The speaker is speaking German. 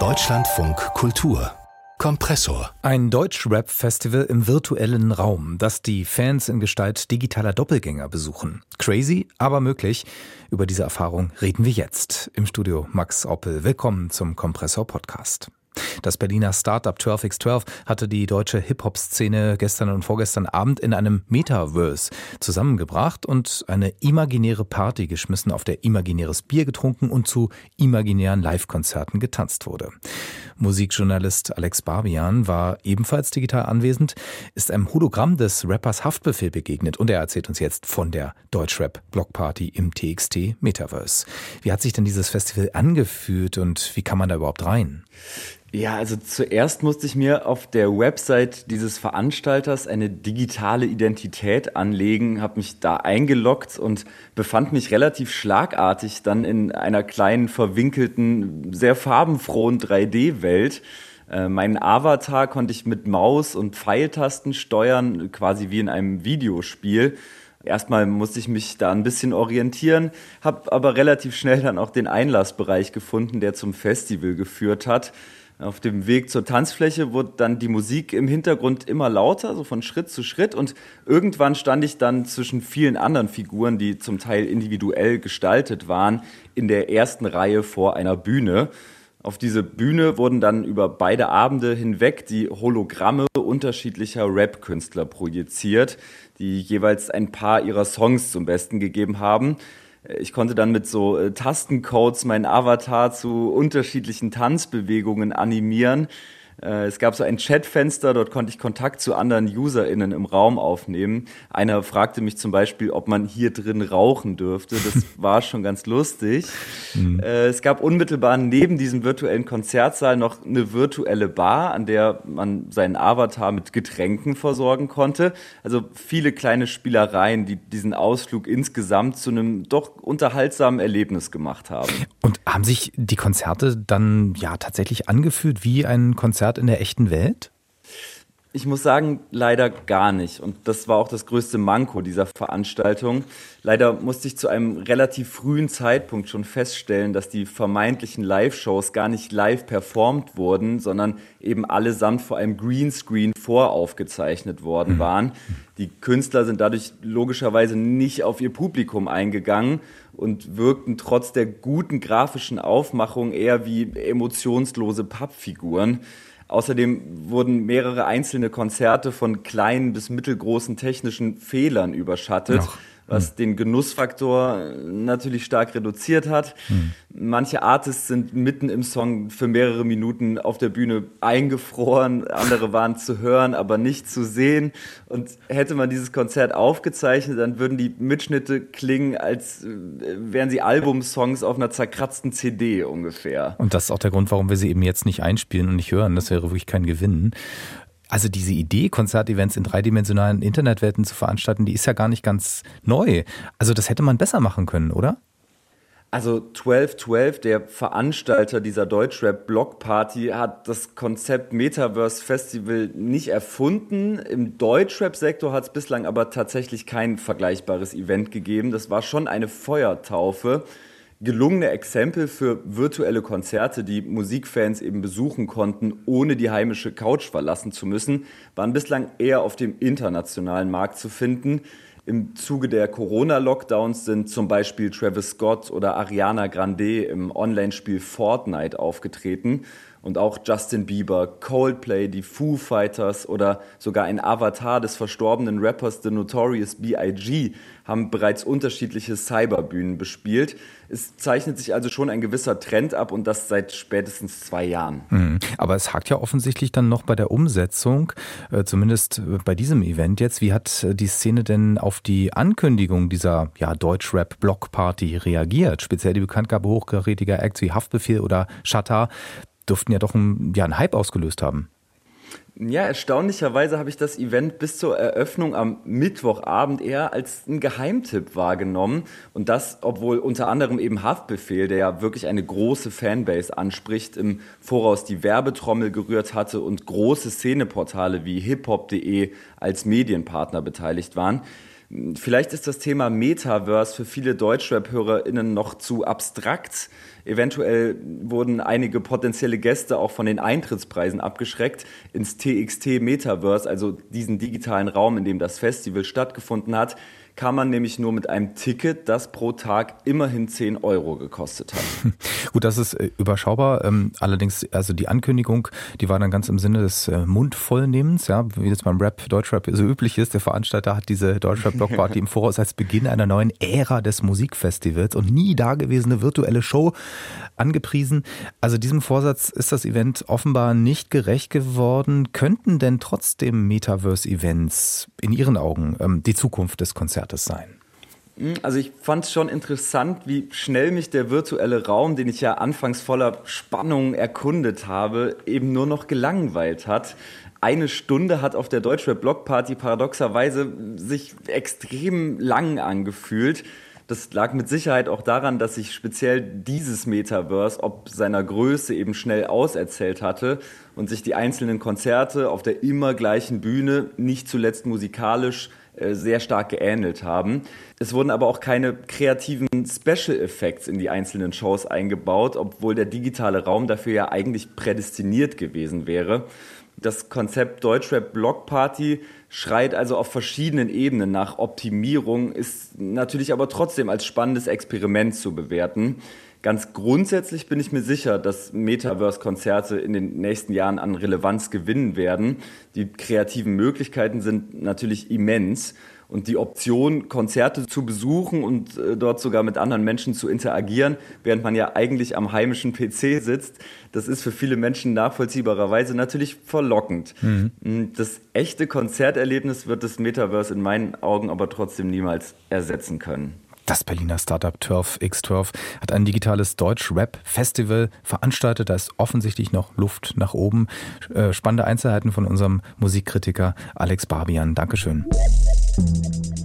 Deutschlandfunk Kultur Kompressor. Ein Deutsch-Rap-Festival im virtuellen Raum, das die Fans in Gestalt digitaler Doppelgänger besuchen. Crazy, aber möglich. Über diese Erfahrung reden wir jetzt. Im Studio Max Oppel. Willkommen zum Kompressor Podcast. Das Berliner Startup 12x12 hatte die deutsche Hip-Hop-Szene gestern und vorgestern Abend in einem Metaverse zusammengebracht und eine imaginäre Party geschmissen, auf der imaginäres Bier getrunken und zu imaginären Live-Konzerten getanzt wurde. Musikjournalist Alex Barbian war ebenfalls digital anwesend, ist einem Hologramm des Rappers Haftbefehl begegnet und er erzählt uns jetzt von der Deutschrap-Blockparty im TXT Metaverse. Wie hat sich denn dieses Festival angefühlt und wie kann man da überhaupt rein? Ja, also zuerst musste ich mir auf der Website dieses Veranstalters eine digitale Identität anlegen, habe mich da eingeloggt und befand mich relativ schlagartig dann in einer kleinen, verwinkelten, sehr farbenfrohen 3D-Welt. Äh, meinen Avatar konnte ich mit Maus und Pfeiltasten steuern, quasi wie in einem Videospiel. Erstmal musste ich mich da ein bisschen orientieren, habe aber relativ schnell dann auch den Einlassbereich gefunden, der zum Festival geführt hat. Auf dem Weg zur Tanzfläche wurde dann die Musik im Hintergrund immer lauter, so von Schritt zu Schritt. Und irgendwann stand ich dann zwischen vielen anderen Figuren, die zum Teil individuell gestaltet waren, in der ersten Reihe vor einer Bühne. Auf diese Bühne wurden dann über beide Abende hinweg die Hologramme unterschiedlicher Rap-Künstler projiziert, die jeweils ein paar ihrer Songs zum Besten gegeben haben. Ich konnte dann mit so äh, Tastencodes meinen Avatar zu unterschiedlichen Tanzbewegungen animieren. Äh, es gab so ein Chatfenster, dort konnte ich Kontakt zu anderen UserInnen im Raum aufnehmen. Einer fragte mich zum Beispiel, ob man hier drin rauchen dürfte. Das war schon ganz lustig. Mhm. Äh, es gab unmittelbar neben diesem virtuellen Konzertsaal noch eine virtuelle Bar, an der man seinen Avatar mit Getränken versorgen konnte. Also viele kleine Spielereien, die diesen Ausflug insgesamt zu einem doch unterhaltsamen Erlebnis gemacht haben. Und haben sich die Konzerte dann ja tatsächlich angefühlt wie ein Konzert Konzert in der echten Welt? Ich muss sagen, leider gar nicht. Und das war auch das größte Manko dieser Veranstaltung. Leider musste ich zu einem relativ frühen Zeitpunkt schon feststellen, dass die vermeintlichen Live-Shows gar nicht live performt wurden, sondern eben allesamt vor einem Greenscreen voraufgezeichnet worden mhm. waren. Die Künstler sind dadurch logischerweise nicht auf ihr Publikum eingegangen und wirkten trotz der guten grafischen Aufmachung eher wie emotionslose Pappfiguren. Außerdem wurden mehrere einzelne Konzerte von kleinen bis mittelgroßen technischen Fehlern überschattet. Ach was hm. den Genussfaktor natürlich stark reduziert hat. Hm. Manche Artists sind mitten im Song für mehrere Minuten auf der Bühne eingefroren, andere waren zu hören, aber nicht zu sehen. Und hätte man dieses Konzert aufgezeichnet, dann würden die Mitschnitte klingen, als äh, wären sie Albumsongs auf einer zerkratzten CD ungefähr. Und das ist auch der Grund, warum wir sie eben jetzt nicht einspielen und nicht hören. Das wäre wirklich kein Gewinn. Also diese Idee, Konzertevents in dreidimensionalen Internetwelten zu veranstalten, die ist ja gar nicht ganz neu. Also das hätte man besser machen können, oder? Also 1212, der Veranstalter dieser Deutschrap Blockparty, hat das Konzept Metaverse Festival nicht erfunden. Im Deutschrap-Sektor hat es bislang aber tatsächlich kein vergleichbares Event gegeben. Das war schon eine Feuertaufe gelungene Exempel für virtuelle Konzerte, die Musikfans eben besuchen konnten, ohne die heimische Couch verlassen zu müssen, waren bislang eher auf dem internationalen Markt zu finden. Im Zuge der Corona-Lockdowns sind zum Beispiel Travis Scott oder Ariana Grande im Online-Spiel Fortnite aufgetreten und auch Justin Bieber, Coldplay, die Foo Fighters oder sogar ein Avatar des verstorbenen Rappers The Notorious B.I.G. haben bereits unterschiedliche Cyberbühnen bespielt. Es zeichnet sich also schon ein gewisser Trend ab und das seit spätestens zwei Jahren. Mhm. Aber es hakt ja offensichtlich dann noch bei der Umsetzung, äh, zumindest äh, bei diesem Event jetzt. Wie hat äh, die Szene denn auf die Ankündigung dieser ja, Deutschrap-Blockparty reagiert? Speziell die Bekanntgabe hochkarätiger Acts wie Haftbefehl oder Shatter dürften ja doch einen, ja, einen Hype ausgelöst haben. Ja, erstaunlicherweise habe ich das Event bis zur Eröffnung am Mittwochabend eher als einen Geheimtipp wahrgenommen. Und das, obwohl unter anderem eben Haftbefehl, der ja wirklich eine große Fanbase anspricht, im Voraus die Werbetrommel gerührt hatte und große Szeneportale wie hiphop.de als Medienpartner beteiligt waren. Vielleicht ist das Thema Metaverse für viele Deutschrap-HörerInnen noch zu abstrakt. Eventuell wurden einige potenzielle Gäste auch von den Eintrittspreisen abgeschreckt ins TXT Metaverse, also diesen digitalen Raum, in dem das Festival stattgefunden hat kam man nämlich nur mit einem Ticket, das pro Tag immerhin 10 Euro gekostet hat. Gut, das ist äh, überschaubar. Ähm, allerdings, also die Ankündigung, die war dann ganz im Sinne des äh, Mundvollnehmens, ja, wie das beim Rap, Deutschrap so üblich ist. Der Veranstalter hat diese Deutschrap-Blockparty im Voraus als Beginn einer neuen Ära des Musikfestivals und nie dagewesene virtuelle Show angepriesen. Also diesem Vorsatz ist das Event offenbar nicht gerecht geworden. Könnten denn trotzdem Metaverse-Events in Ihren Augen ähm, die Zukunft des Konzerts Konzertes sein? Hm, also ich fand es schon interessant, wie schnell mich der virtuelle Raum, den ich ja anfangs voller Spannung erkundet habe, eben nur noch gelangweilt hat. Eine Stunde hat auf der Deutschrap Blockparty paradoxerweise sich extrem lang angefühlt. Das lag mit Sicherheit auch daran, dass sich speziell dieses Metaverse ob seiner Größe eben schnell auserzählt hatte und sich die einzelnen Konzerte auf der immer gleichen Bühne, nicht zuletzt musikalisch, sehr stark geähnelt haben. Es wurden aber auch keine kreativen Special Effects in die einzelnen Shows eingebaut, obwohl der digitale Raum dafür ja eigentlich prädestiniert gewesen wäre. Das Konzept Deutschrap Block Party schreit also auf verschiedenen Ebenen nach Optimierung, ist natürlich aber trotzdem als spannendes Experiment zu bewerten. Ganz grundsätzlich bin ich mir sicher, dass Metaverse-Konzerte in den nächsten Jahren an Relevanz gewinnen werden. Die kreativen Möglichkeiten sind natürlich immens. Und die Option, Konzerte zu besuchen und äh, dort sogar mit anderen Menschen zu interagieren, während man ja eigentlich am heimischen PC sitzt, das ist für viele Menschen nachvollziehbarerweise natürlich verlockend. Mhm. Das echte Konzerterlebnis wird das Metaverse in meinen Augen aber trotzdem niemals ersetzen können. Das Berliner Startup Turf X Turf hat ein digitales Deutsch-Rap-Festival veranstaltet. Da ist offensichtlich noch Luft nach oben. Äh, spannende Einzelheiten von unserem Musikkritiker Alex Barbian. Dankeschön. Thank you.